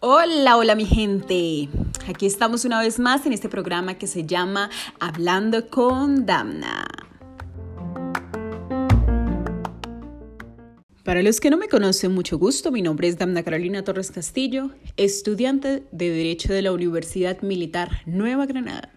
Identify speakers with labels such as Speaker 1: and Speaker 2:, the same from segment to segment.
Speaker 1: Hola, hola mi gente. Aquí estamos una vez más en este programa que se llama Hablando con Damna. Para los que no me conocen, mucho gusto. Mi nombre es Damna Carolina Torres Castillo, estudiante de Derecho de la Universidad Militar Nueva Granada.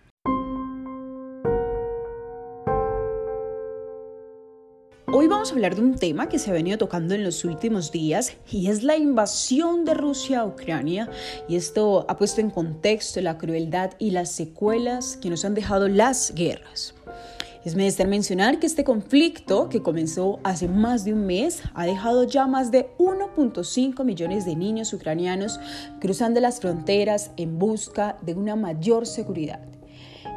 Speaker 1: Vamos a hablar de un tema que se ha venido tocando en los últimos días y es la invasión de Rusia a Ucrania y esto ha puesto en contexto la crueldad y las secuelas que nos han dejado las guerras. Es menester mencionar que este conflicto, que comenzó hace más de un mes, ha dejado ya más de 1.5 millones de niños ucranianos cruzando las fronteras en busca de una mayor seguridad,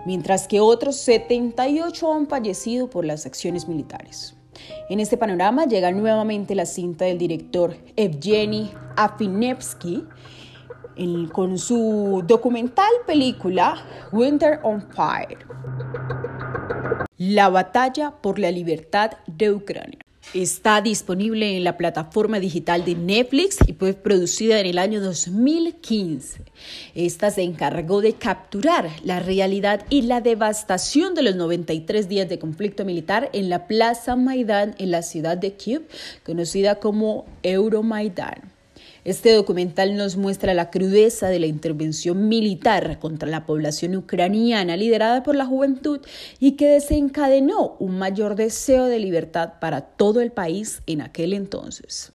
Speaker 1: mientras que otros 78 han fallecido por las acciones militares. En este panorama llega nuevamente la cinta del director Evgeny Afinevsky con su documental película Winter on Fire. La batalla por la libertad de Ucrania. Está disponible en la plataforma digital de Netflix y fue producida en el año 2015. Esta se encargó de capturar la realidad y la devastación de los 93 días de conflicto militar en la Plaza Maidán en la ciudad de Kiev, conocida como Euromaidan. Este documental nos muestra la crudeza de la intervención militar contra la población ucraniana liderada por la juventud y que desencadenó un mayor deseo de libertad para todo el país en aquel entonces.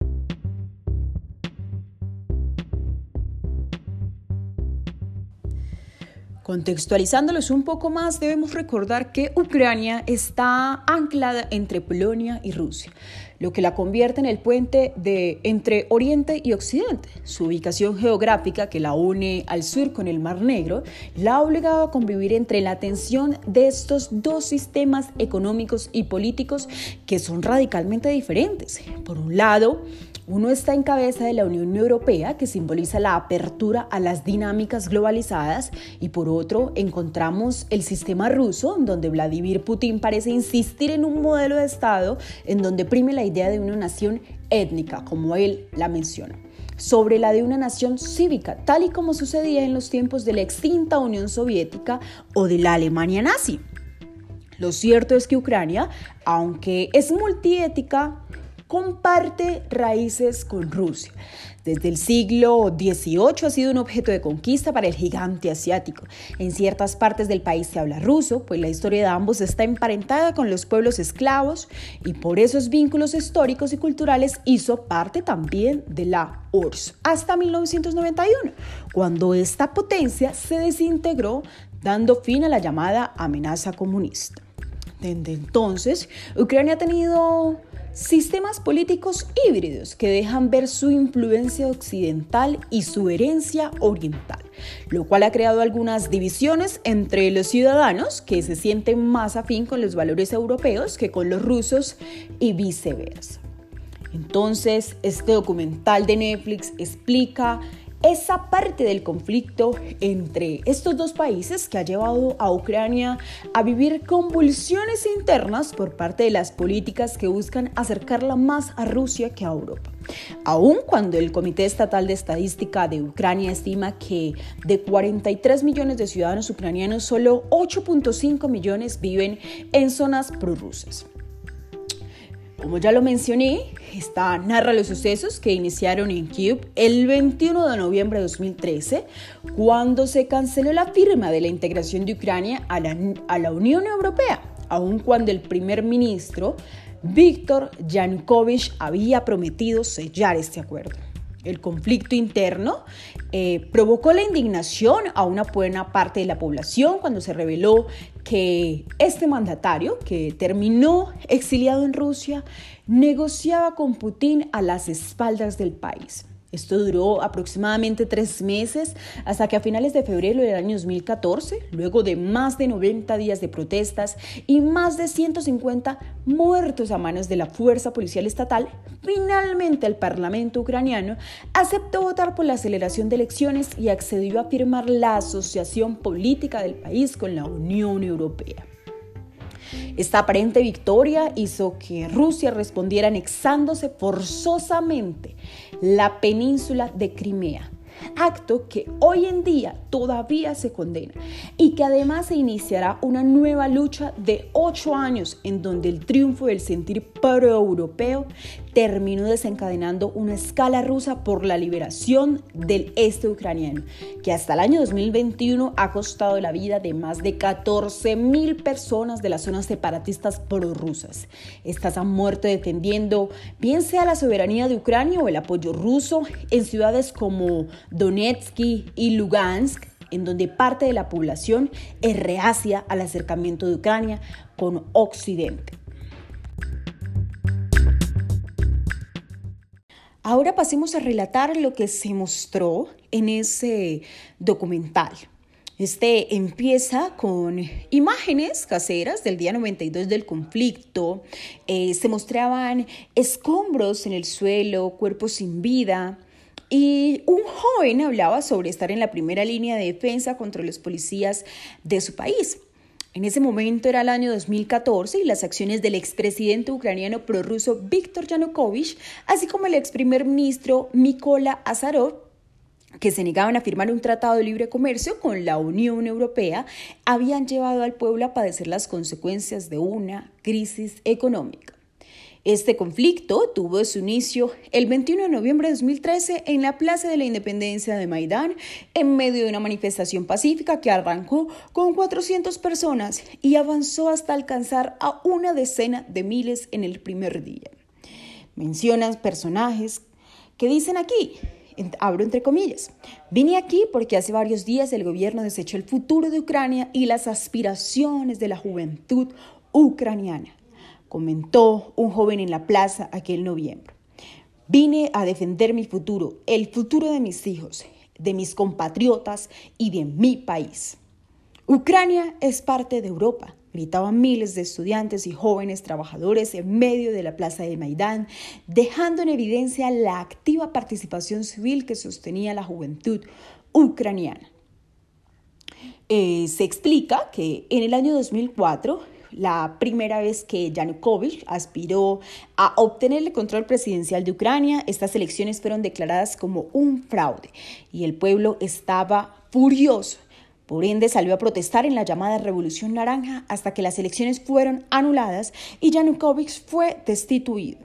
Speaker 1: Contextualizándolos un poco más, debemos recordar que Ucrania está anclada entre Polonia y Rusia, lo que la convierte en el puente de, entre Oriente y Occidente. Su ubicación geográfica, que la une al sur con el Mar Negro, la ha obligado a convivir entre la tensión de estos dos sistemas económicos y políticos que son radicalmente diferentes. Por un lado, uno está en cabeza de la Unión Europea, que simboliza la apertura a las dinámicas globalizadas, y por otro encontramos el sistema ruso, donde Vladimir Putin parece insistir en un modelo de Estado en donde prime la idea de una nación étnica, como él la menciona sobre la de una nación cívica, tal y como sucedía en los tiempos de la extinta Unión Soviética o de la Alemania nazi. Lo cierto es que Ucrania, aunque es multiética, comparte raíces con Rusia. Desde el siglo XVIII ha sido un objeto de conquista para el gigante asiático. En ciertas partes del país se habla ruso, pues la historia de ambos está emparentada con los pueblos esclavos y por esos vínculos históricos y culturales hizo parte también de la URSS hasta 1991, cuando esta potencia se desintegró dando fin a la llamada amenaza comunista. Desde entonces, Ucrania ha tenido Sistemas políticos híbridos que dejan ver su influencia occidental y su herencia oriental, lo cual ha creado algunas divisiones entre los ciudadanos que se sienten más afín con los valores europeos que con los rusos y viceversa. Entonces, este documental de Netflix explica esa parte del conflicto entre estos dos países que ha llevado a Ucrania a vivir convulsiones internas por parte de las políticas que buscan acercarla más a Rusia que a Europa. Aun cuando el Comité Estatal de Estadística de Ucrania estima que de 43 millones de ciudadanos ucranianos, solo 8.5 millones viven en zonas prorrusas. Como ya lo mencioné, esta narra los sucesos que iniciaron en Kiev el 21 de noviembre de 2013, cuando se canceló la firma de la integración de Ucrania a la, a la Unión Europea, aun cuando el primer ministro Víctor Yanukovych había prometido sellar este acuerdo. El conflicto interno eh, provocó la indignación a una buena parte de la población cuando se reveló que este mandatario, que terminó exiliado en Rusia, negociaba con Putin a las espaldas del país. Esto duró aproximadamente tres meses hasta que a finales de febrero del año 2014, luego de más de 90 días de protestas y más de 150 muertos a manos de la fuerza policial estatal, finalmente el Parlamento ucraniano aceptó votar por la aceleración de elecciones y accedió a firmar la asociación política del país con la Unión Europea. Esta aparente victoria hizo que Rusia respondiera anexándose forzosamente la península de Crimea acto que hoy en día todavía se condena y que además se iniciará una nueva lucha de ocho años en donde el triunfo del sentir pro-europeo terminó desencadenando una escala rusa por la liberación del este ucraniano, que hasta el año 2021 ha costado la vida de más de 14 mil personas de las zonas separatistas prorrusas. Estas han muerto defendiendo bien sea la soberanía de Ucrania o el apoyo ruso en ciudades como Donetsk y Lugansk, en donde parte de la población es reacia al acercamiento de Ucrania con Occidente. Ahora pasemos a relatar lo que se mostró en ese documental. Este empieza con imágenes caseras del día 92 del conflicto. Eh, se mostraban escombros en el suelo, cuerpos sin vida. Y un joven hablaba sobre estar en la primera línea de defensa contra los policías de su país. En ese momento era el año 2014 y las acciones del expresidente ucraniano prorruso Víctor Yanukovych, así como el ex primer ministro Mykola Azarov, que se negaban a firmar un tratado de libre comercio con la Unión Europea, habían llevado al pueblo a padecer las consecuencias de una crisis económica. Este conflicto tuvo su inicio el 21 de noviembre de 2013 en la Plaza de la Independencia de Maidán, en medio de una manifestación pacífica que arrancó con 400 personas y avanzó hasta alcanzar a una decena de miles en el primer día. Mencionan personajes que dicen aquí, abro entre comillas, vine aquí porque hace varios días el gobierno desechó el futuro de Ucrania y las aspiraciones de la juventud ucraniana comentó un joven en la plaza aquel noviembre. Vine a defender mi futuro, el futuro de mis hijos, de mis compatriotas y de mi país. Ucrania es parte de Europa, gritaban miles de estudiantes y jóvenes trabajadores en medio de la plaza de Maidán, dejando en evidencia la activa participación civil que sostenía la juventud ucraniana. Eh, se explica que en el año 2004 la primera vez que Yanukovych aspiró a obtener el control presidencial de Ucrania. Estas elecciones fueron declaradas como un fraude y el pueblo estaba furioso. Por ende, salió a protestar en la llamada Revolución Naranja hasta que las elecciones fueron anuladas y Yanukovych fue destituido.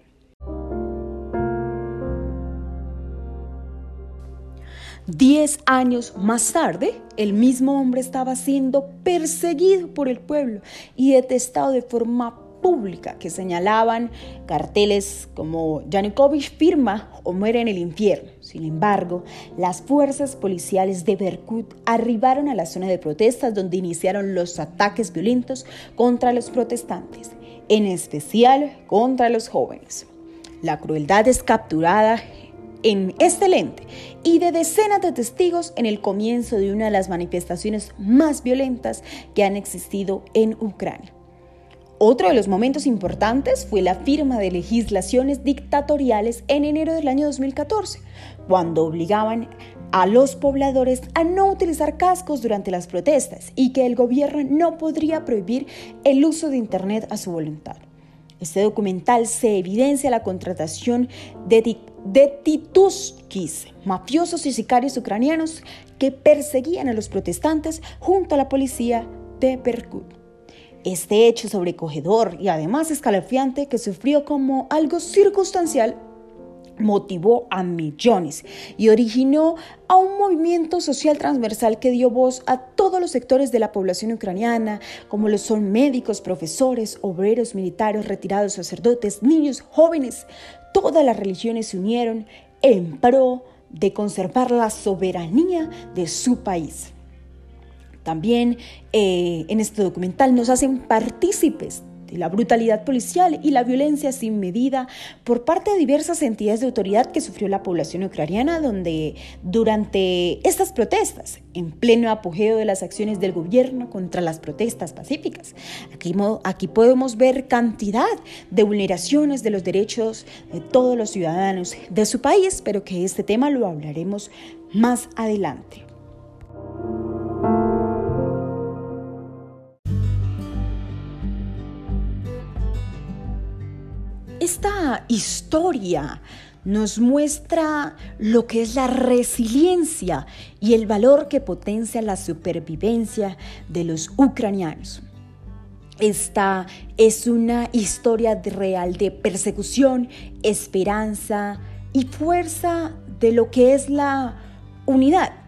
Speaker 1: Diez años más tarde, el mismo hombre estaba siendo perseguido por el pueblo y detestado de forma pública que señalaban carteles como Yanukovych firma o muere en el infierno. Sin embargo, las fuerzas policiales de Berkut arribaron a la zona de protestas donde iniciaron los ataques violentos contra los protestantes, en especial contra los jóvenes. La crueldad es capturada en este lente y de decenas de testigos en el comienzo de una de las manifestaciones más violentas que han existido en Ucrania. Otro de los momentos importantes fue la firma de legislaciones dictatoriales en enero del año 2014, cuando obligaban a los pobladores a no utilizar cascos durante las protestas y que el gobierno no podría prohibir el uso de Internet a su voluntad. Este documental se evidencia la contratación de, de tituskis, mafiosos y sicarios ucranianos que perseguían a los protestantes junto a la policía de Berkut. Este hecho sobrecogedor y además escalofriante que sufrió como algo circunstancial motivó a millones y originó a un movimiento social transversal que dio voz a todos los sectores de la población ucraniana, como lo son médicos, profesores, obreros, militares, retirados, sacerdotes, niños, jóvenes. Todas las religiones se unieron en pro de conservar la soberanía de su país. También eh, en este documental nos hacen partícipes la brutalidad policial y la violencia sin medida por parte de diversas entidades de autoridad que sufrió la población ucraniana, donde durante estas protestas, en pleno apogeo de las acciones del gobierno contra las protestas pacíficas, aquí, aquí podemos ver cantidad de vulneraciones de los derechos de todos los ciudadanos de su país, pero que este tema lo hablaremos más adelante. Esta historia nos muestra lo que es la resiliencia y el valor que potencia la supervivencia de los ucranianos. Esta es una historia real de persecución, esperanza y fuerza de lo que es la unidad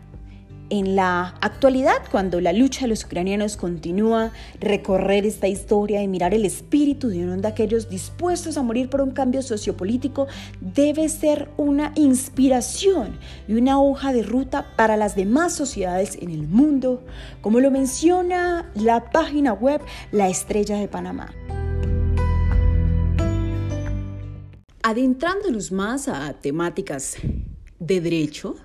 Speaker 1: en la actualidad, cuando la lucha de los ucranianos continúa, recorrer esta historia y mirar el espíritu de uno de aquellos dispuestos a morir por un cambio sociopolítico debe ser una inspiración y una hoja de ruta para las demás sociedades en el mundo, como lo menciona la página web La Estrella de Panamá. Adentrándonos más a temáticas de derecho,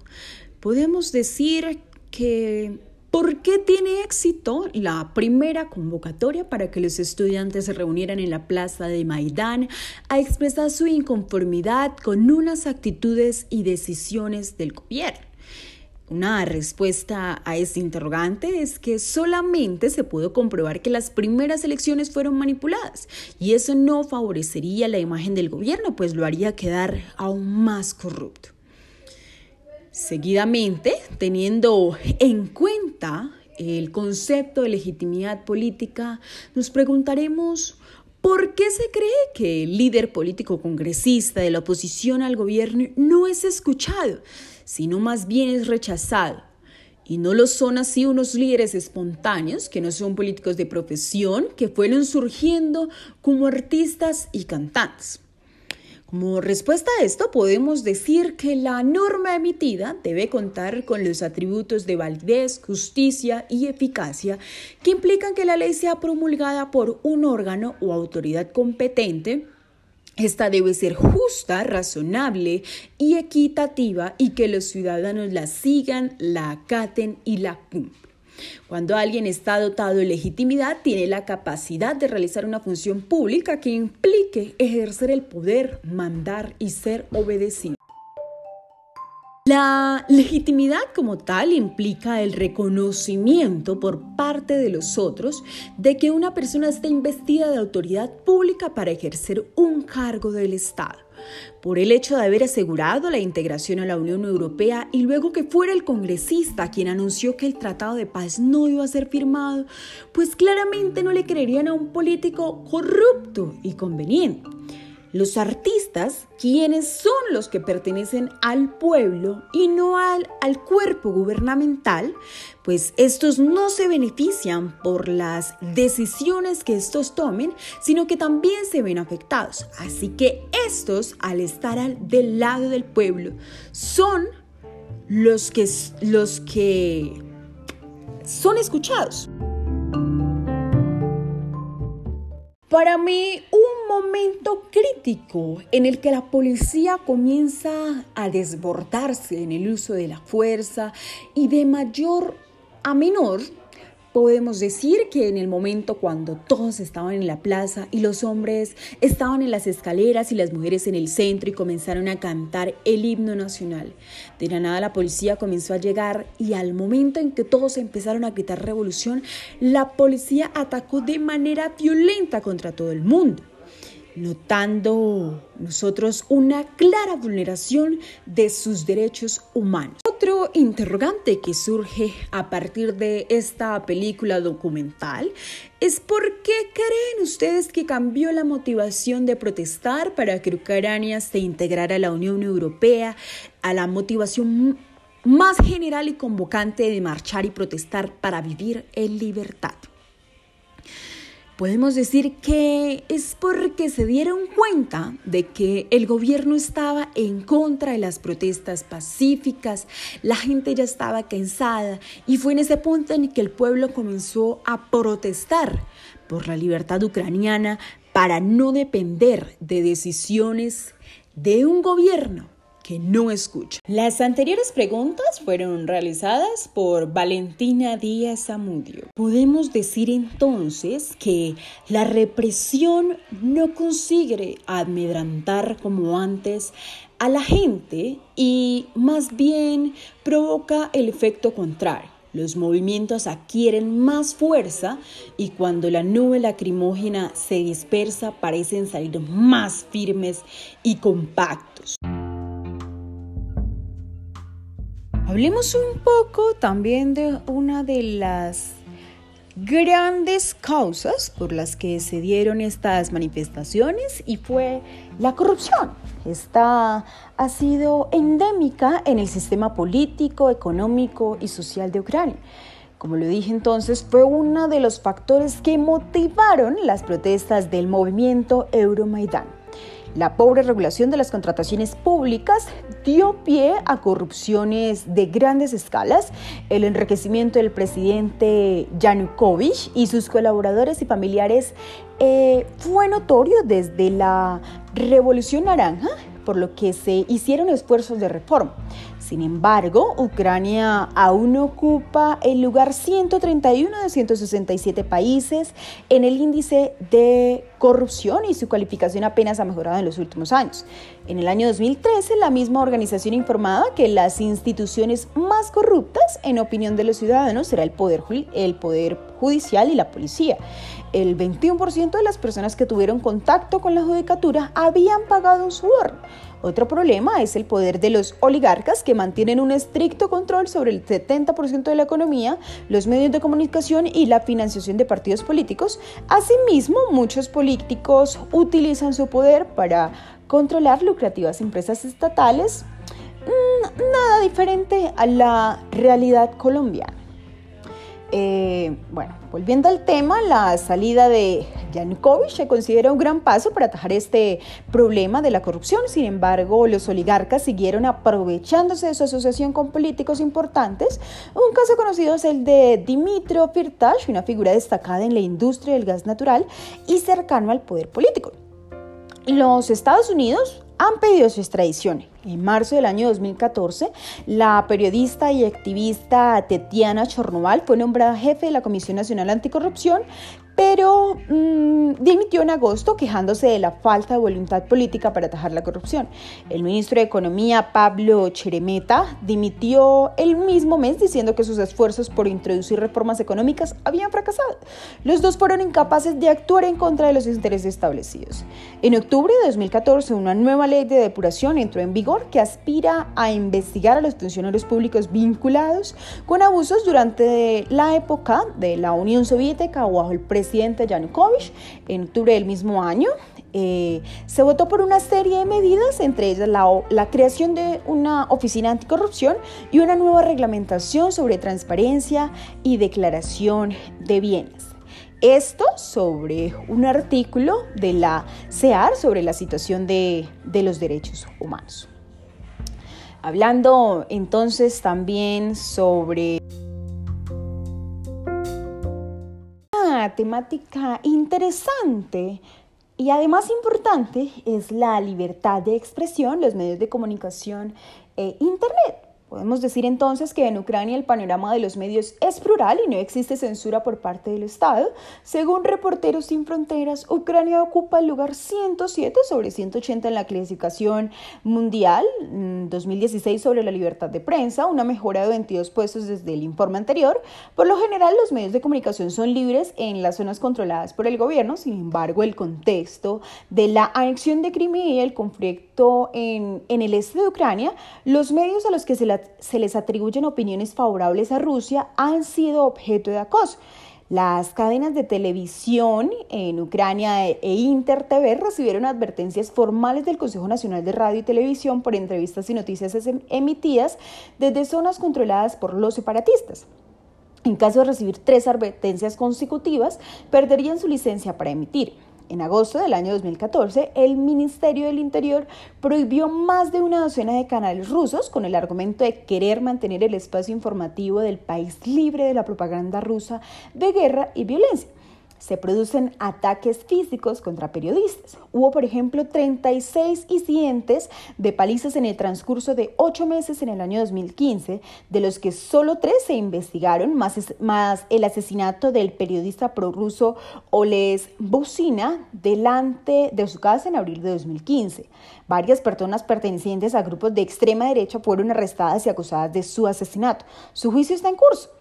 Speaker 1: podemos decir que ¿Por qué tiene éxito la primera convocatoria para que los estudiantes se reunieran en la plaza de Maidán a expresar su inconformidad con unas actitudes y decisiones del gobierno? Una respuesta a este interrogante es que solamente se pudo comprobar que las primeras elecciones fueron manipuladas y eso no favorecería la imagen del gobierno, pues lo haría quedar aún más corrupto. Seguidamente, teniendo en cuenta el concepto de legitimidad política, nos preguntaremos ¿Por qué se cree que el líder político congresista de la oposición al gobierno no es escuchado, sino más bien es rechazado? Y no lo son así unos líderes espontáneos, que no son políticos de profesión, que fueron surgiendo como artistas y cantantes. Como respuesta a esto, podemos decir que la norma emitida debe contar con los atributos de validez, justicia y eficacia que implican que la ley sea promulgada por un órgano o autoridad competente esta debe ser justa, razonable y equitativa y que los ciudadanos la sigan, la acaten y la cumplan. Cuando alguien está dotado de legitimidad, tiene la capacidad de realizar una función pública que implique ejercer el poder, mandar y ser obedecido. La legitimidad como tal implica el reconocimiento por parte de los otros de que una persona está investida de autoridad pública para ejercer un cargo del Estado por el hecho de haber asegurado la integración a la Unión Europea y luego que fuera el congresista quien anunció que el Tratado de Paz no iba a ser firmado, pues claramente no le creerían a un político corrupto y conveniente. Los artistas, quienes son los que pertenecen al pueblo y no al, al, cuerpo gubernamental, pues estos no se benefician por las decisiones que estos tomen, sino que también se ven afectados. Así que estos, al estar al, del lado del pueblo, son los que, los que son escuchados. Para mí, un momento crítico en el que la policía comienza a desbordarse en el uso de la fuerza y de mayor a menor Podemos decir que en el momento cuando todos estaban en la plaza y los hombres estaban en las escaleras y las mujeres en el centro y comenzaron a cantar el himno nacional, de la la policía comenzó a llegar y al momento en que todos empezaron a gritar revolución, la policía atacó de manera violenta contra todo el mundo notando nosotros una clara vulneración de sus derechos humanos. Otro interrogante que surge a partir de esta película documental es por qué creen ustedes que cambió la motivación de protestar para que Ucrania se integrara a la Unión Europea, a la motivación más general y convocante de marchar y protestar para vivir en libertad. Podemos decir que es porque se dieron cuenta de que el gobierno estaba en contra de las protestas pacíficas, la gente ya estaba cansada y fue en ese punto en que el pueblo comenzó a protestar por la libertad ucraniana para no depender de decisiones de un gobierno que no escucha. Las anteriores preguntas fueron realizadas por Valentina Díaz Zamudio. Podemos decir entonces que la represión no consigue amedrantar como antes a la gente y más bien provoca el efecto contrario los movimientos adquieren más fuerza y cuando la nube lacrimógena se dispersa parecen salir más firmes y compactos. Hablemos un poco también de una de las grandes causas por las que se dieron estas manifestaciones y fue la corrupción. Esta ha sido endémica en el sistema político, económico y social de Ucrania. Como lo dije entonces, fue uno de los factores que motivaron las protestas del movimiento Euromaidan. La pobre regulación de las contrataciones públicas dio pie a corrupciones de grandes escalas. El enriquecimiento del presidente Yanukovych y sus colaboradores y familiares eh, fue notorio desde la Revolución Naranja, por lo que se hicieron esfuerzos de reforma. Sin embargo, Ucrania aún ocupa el lugar 131 de 167 países en el índice de corrupción y su calificación apenas ha mejorado en los últimos años. En el año 2013, la misma organización informaba que las instituciones más corruptas, en opinión de los ciudadanos, será el poder, el poder judicial y la policía. El 21% de las personas que tuvieron contacto con la judicatura habían pagado un suborno. Otro problema es el poder de los oligarcas que mantienen un estricto control sobre el 70% de la economía, los medios de comunicación y la financiación de partidos políticos. Asimismo, muchos políticos utilizan su poder para controlar lucrativas empresas estatales. Mm, nada diferente a la realidad colombiana. Eh, bueno, volviendo al tema, la salida de Yanukovych se considera un gran paso para atajar este problema de la corrupción. Sin embargo, los oligarcas siguieron aprovechándose de su asociación con políticos importantes. Un caso conocido es el de Dimitro Firtash, una figura destacada en la industria del gas natural y cercano al poder político. Los Estados Unidos han pedido su extradición. En marzo del año 2014, la periodista y activista Tetiana Chornoval fue nombrada jefe de la Comisión Nacional Anticorrupción, pero mm, dimitió en agosto quejándose de la falta de voluntad política para atajar la corrupción. El ministro de Economía, Pablo Cheremeta, dimitió el mismo mes diciendo que sus esfuerzos por introducir reformas económicas habían fracasado. Los dos fueron incapaces de actuar en contra de los intereses establecidos. En octubre de 2014, una nueva ley de depuración entró en vigor que aspira a investigar a los funcionarios públicos vinculados con abusos durante la época de la Unión Soviética o bajo el presidente Yanukovych. En octubre del mismo año eh, se votó por una serie de medidas, entre ellas la, creación de una oficina anticorrupción y una nueva reglamentación sobre transparencia y declaración de bienes. Esto sobre un artículo de la CEAR sobre la situación de los derechos humanos. Hablando entonces también sobre una temática interesante y además importante es la libertad de expresión, los medios de comunicación e Internet. Podemos decir entonces que en Ucrania el panorama de los medios es plural y no existe censura por parte del Estado. Según Reporteros Sin Fronteras, Ucrania ocupa el lugar 107 sobre 180 en la clasificación mundial 2016 mm, sobre la libertad de prensa, una mejora de 22 puestos desde el informe anterior. Por lo general, los medios de comunicación son libres en las zonas controladas por el gobierno, sin embargo, el contexto de la anexión de Crimea y el conflicto en, el este de Ucrania, los medios a los que se se les atribuyen opiniones favorables a Rusia han sido objeto de acoso. Las cadenas de televisión en Ucrania e Inter TV recibieron advertencias formales del Consejo Nacional de Radio y Televisión por entrevistas y noticias emitidas desde zonas controladas por los separatistas. En caso de recibir tres advertencias consecutivas, perderían su licencia para emitir. En agosto del año 2014, el Ministerio del Interior prohibió más de una docena de canales rusos con el argumento de querer mantener el espacio informativo del país libre de la propaganda rusa de guerra y violencia se producen ataques físicos contra periodistas. Hubo, por ejemplo, 36 incidentes de palizas en el transcurso de ocho meses en el año 2015, de los que solo tres se investigaron, más, más el asesinato del periodista prorruso Oles Buzina delante de su casa en abril de 2015. Varias personas pertenecientes a grupos de extrema derecha fueron arrestadas y acusadas de su asesinato. Su juicio está en curso.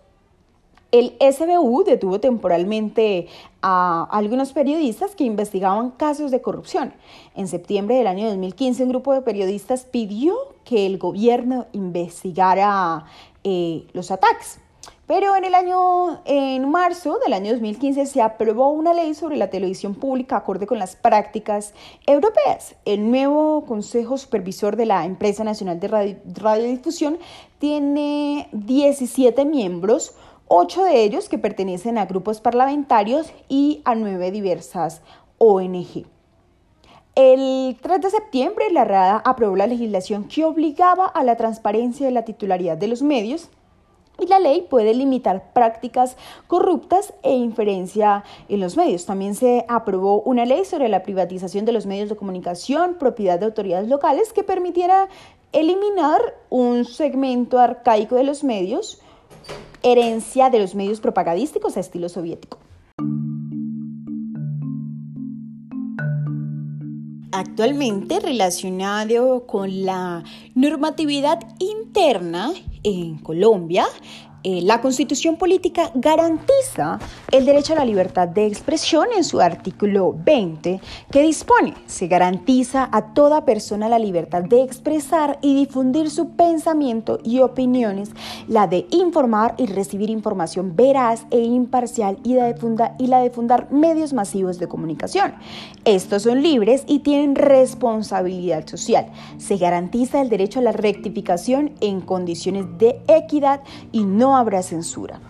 Speaker 1: El SBU detuvo temporalmente a algunos periodistas que investigaban casos de corrupción. En septiembre del año 2015, un grupo de periodistas pidió que el gobierno investigara eh, los ataques. Pero en el año, en marzo del año 2015 se aprobó una ley sobre la televisión pública acorde con las prácticas europeas. El nuevo Consejo Supervisor de la Empresa Nacional de Radiodifusión tiene 17 miembros, 8 de ellos que pertenecen a grupos parlamentarios y a 9 diversas ONG. El 3 de septiembre, la RADA aprobó la legislación que obligaba a la transparencia de la titularidad de los medios y la ley puede limitar prácticas corruptas e inferencia en los medios. También se aprobó una ley sobre la privatización de los medios de comunicación, propiedad de autoridades locales, que permitiera eliminar un segmento arcaico de los medios, herencia de los medios propagandísticos a estilo soviético. Actualmente relacionado con la normatividad interna en Colombia, eh, la constitución política garantiza el derecho a la libertad de expresión en su artículo 20, que dispone, se garantiza a toda persona la libertad de expresar y difundir su pensamiento y opiniones, la de informar y recibir información veraz e imparcial y la de, y la de fundar medios masivos de comunicación. Estos son libres y tienen responsabilidad social. Se garantiza el derecho a la rectificación en condiciones de equidad y no habrá censura.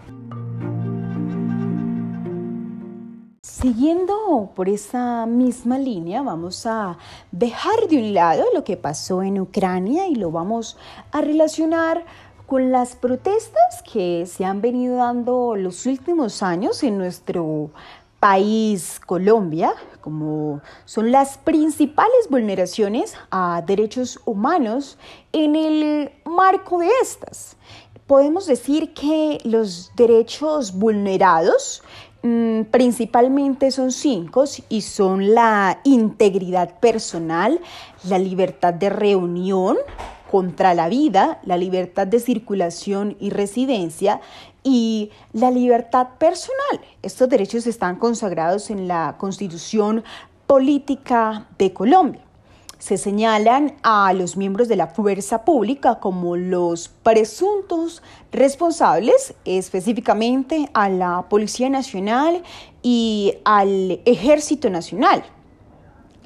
Speaker 1: Siguiendo por esa misma línea, vamos a dejar de un lado lo que pasó en Ucrania y lo vamos a relacionar con las protestas que se han venido dando los últimos años en nuestro país, Colombia, como son las principales vulneraciones a derechos humanos en el marco de estas podemos decir que los derechos vulnerados mm, principalmente son cinco y son la integridad personal, la libertad de reunión contra la vida, la libertad de circulación y residencia y la libertad personal. Estos derechos están consagrados en la Constitución Política de Colombia se señalan a los miembros de la fuerza pública como los presuntos responsables, específicamente a la Policía Nacional y al Ejército Nacional.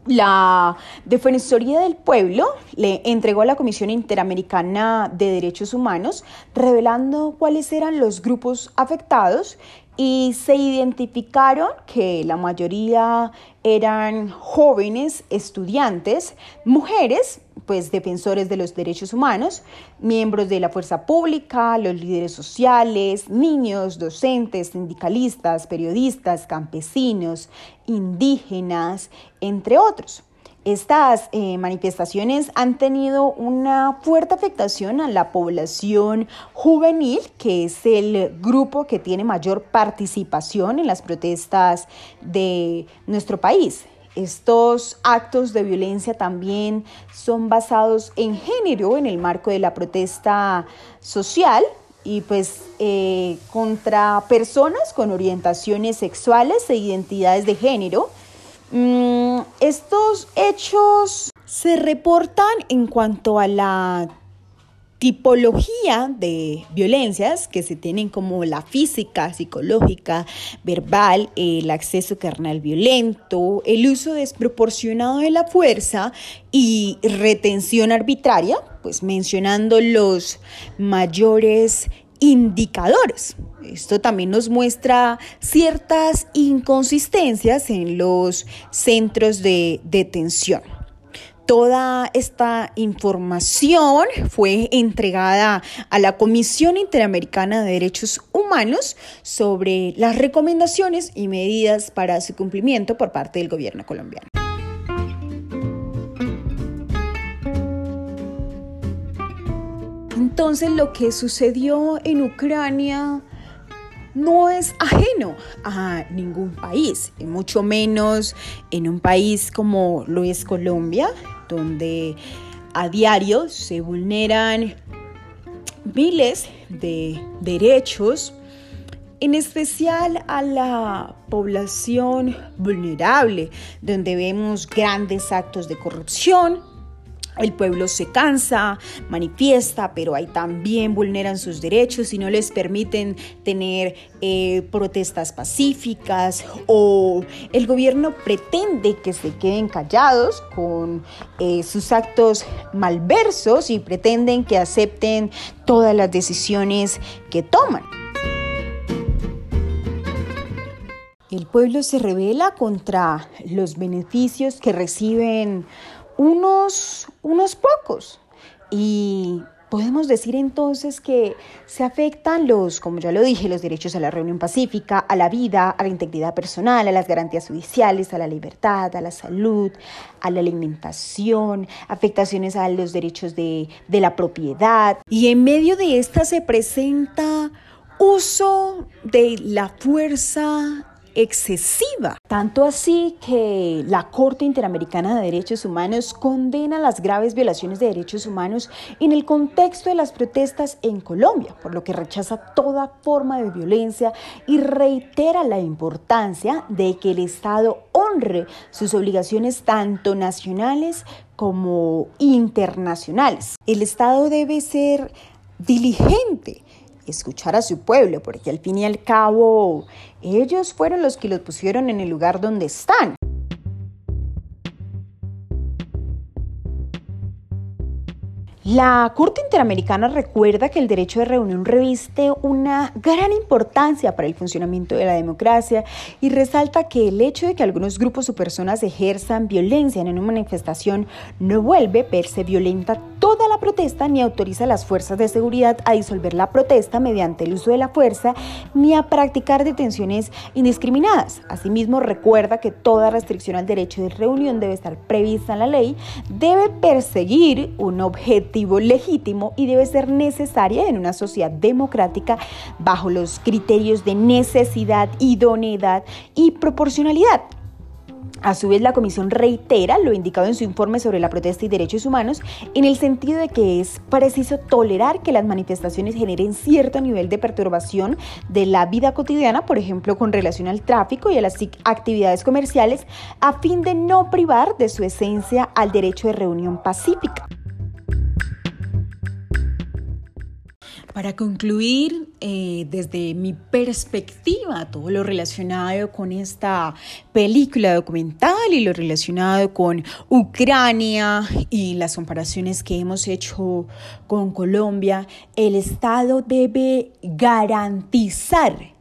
Speaker 1: La Defensoría del Pueblo le entregó a la Comisión Interamericana de Derechos Humanos revelando cuáles eran los grupos afectados y se identificaron que la mayoría eran jóvenes estudiantes, mujeres, pues defensores de los derechos humanos, miembros de la fuerza pública, los líderes sociales, niños, docentes, sindicalistas, periodistas, campesinos, indígenas, entre otros. Estas eh, manifestaciones han tenido una fuerte afectación a la población juvenil, que es el grupo que tiene mayor participación en las protestas de nuestro país. Estos actos de violencia también son basados en género en el marco de la protesta social y pues eh, contra personas con orientaciones sexuales e identidades de género Mm, estos hechos se reportan en cuanto a la tipología de violencias que se tienen como la física, psicológica, verbal, el acceso carnal violento, el uso desproporcionado de la fuerza y retención arbitraria, pues mencionando los mayores indicadores. Esto también nos muestra ciertas inconsistencias en los centros de detención. Toda esta información fue entregada a la Comisión Interamericana de Derechos Humanos sobre las recomendaciones y medidas para su cumplimiento por parte del gobierno colombiano. Entonces lo que sucedió en Ucrania no es ajeno a ningún país, y mucho menos en un país como lo es Colombia, donde a diario se vulneran miles de derechos en especial a la población vulnerable, donde vemos grandes actos de corrupción, el pueblo se cansa, manifiesta, pero ahí también vulneran sus derechos y no les permiten tener eh, protestas pacíficas o el gobierno pretende que se queden callados con eh, sus actos malversos y pretenden que acepten todas las decisiones que toman. El pueblo se revela contra los beneficios que reciben unos, unos pocos. Y podemos decir entonces que se afectan los, como ya lo dije, los derechos a la reunión pacífica, a la vida, a la integridad personal, a las garantías judiciales, a la libertad, a la salud, a la alimentación, afectaciones a los derechos de, de la propiedad. Y en medio de esta se presenta uso de la fuerza excesiva. Tanto así que la Corte Interamericana de Derechos Humanos condena las graves violaciones de derechos humanos en el contexto de las protestas en Colombia, por lo que rechaza toda forma de violencia y reitera la importancia de que el Estado honre sus obligaciones tanto nacionales como internacionales. El Estado debe ser diligente escuchar a su pueblo, porque al fin y al cabo ellos fueron los que los pusieron en el lugar donde están. La Corte Interamericana recuerda que el derecho de reunión reviste una gran importancia para el funcionamiento de la democracia y resalta que el hecho de que algunos grupos o personas ejerzan violencia en una manifestación no vuelve verse violenta toda la protesta ni autoriza a las fuerzas de seguridad a disolver la protesta mediante el uso de la fuerza ni a practicar detenciones indiscriminadas. Asimismo, recuerda que toda restricción al derecho de reunión debe estar prevista en la ley, debe perseguir un objetivo legítimo y debe ser necesaria en una sociedad democrática bajo los criterios de necesidad, idoneidad y proporcionalidad. A su vez, la Comisión reitera lo indicado en su informe sobre la protesta y derechos humanos en el sentido de que es preciso tolerar que las manifestaciones generen cierto nivel de perturbación de la vida cotidiana, por ejemplo, con relación al tráfico y a las actividades comerciales, a fin de no privar de su esencia al derecho de reunión pacífica. Para concluir, eh, desde mi perspectiva, todo lo relacionado con esta película documental y lo relacionado con Ucrania y las comparaciones que hemos hecho con Colombia, el Estado debe garantizar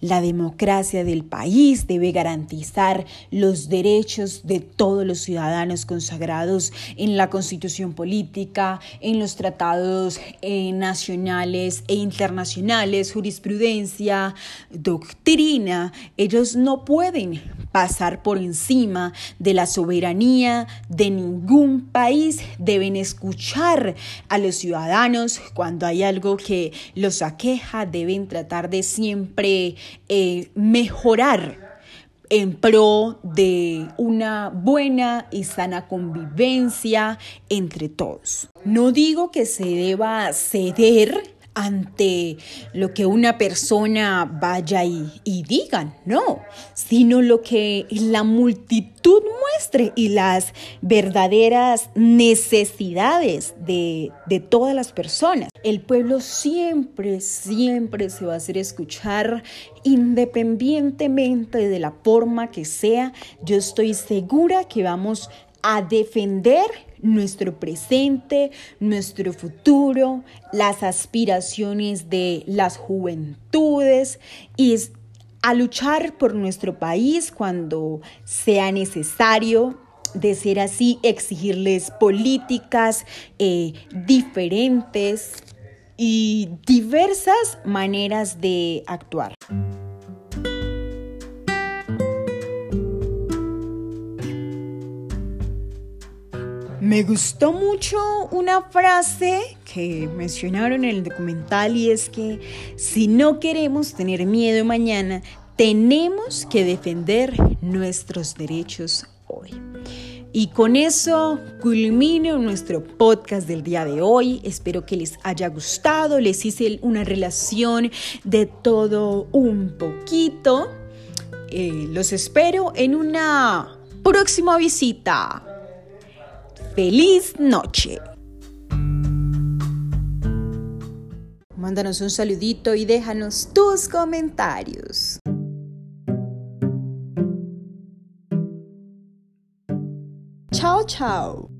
Speaker 1: la democracia del país debe garantizar los derechos de todos los ciudadanos consagrados en la constitución política, en los tratados eh, nacionales e internacionales, jurisprudencia, doctrina. Ellos no pueden pasar por encima de la soberanía de ningún país. Deben escuchar a los ciudadanos cuando hay algo que los aqueja. Deben tratar de siempre eh, mejorar en pro de una buena y sana convivencia entre todos. No digo que se deba ceder ante lo que una persona vaya y, y digan, no, sino lo que la multitud muestre y las verdaderas necesidades de, de todas las personas. El pueblo siempre, siempre se va a hacer escuchar independientemente de la forma que sea. Yo estoy segura que vamos a defender nuestro presente, nuestro futuro, las aspiraciones de las juventudes y a luchar por nuestro país cuando sea necesario. De ser así, exigirles políticas eh, diferentes y diversas maneras de actuar. Me gustó mucho una frase que mencionaron en el documental y es que si no queremos tener miedo mañana, tenemos que defender nuestros derechos hoy. Y con eso culmino nuestro podcast del día de hoy. Espero que les haya gustado. Les hice una relación de todo un poquito. Eh, los espero en una próxima visita. Feliz noche. Mándanos un saludito y déjanos tus comentarios. Chao, chao.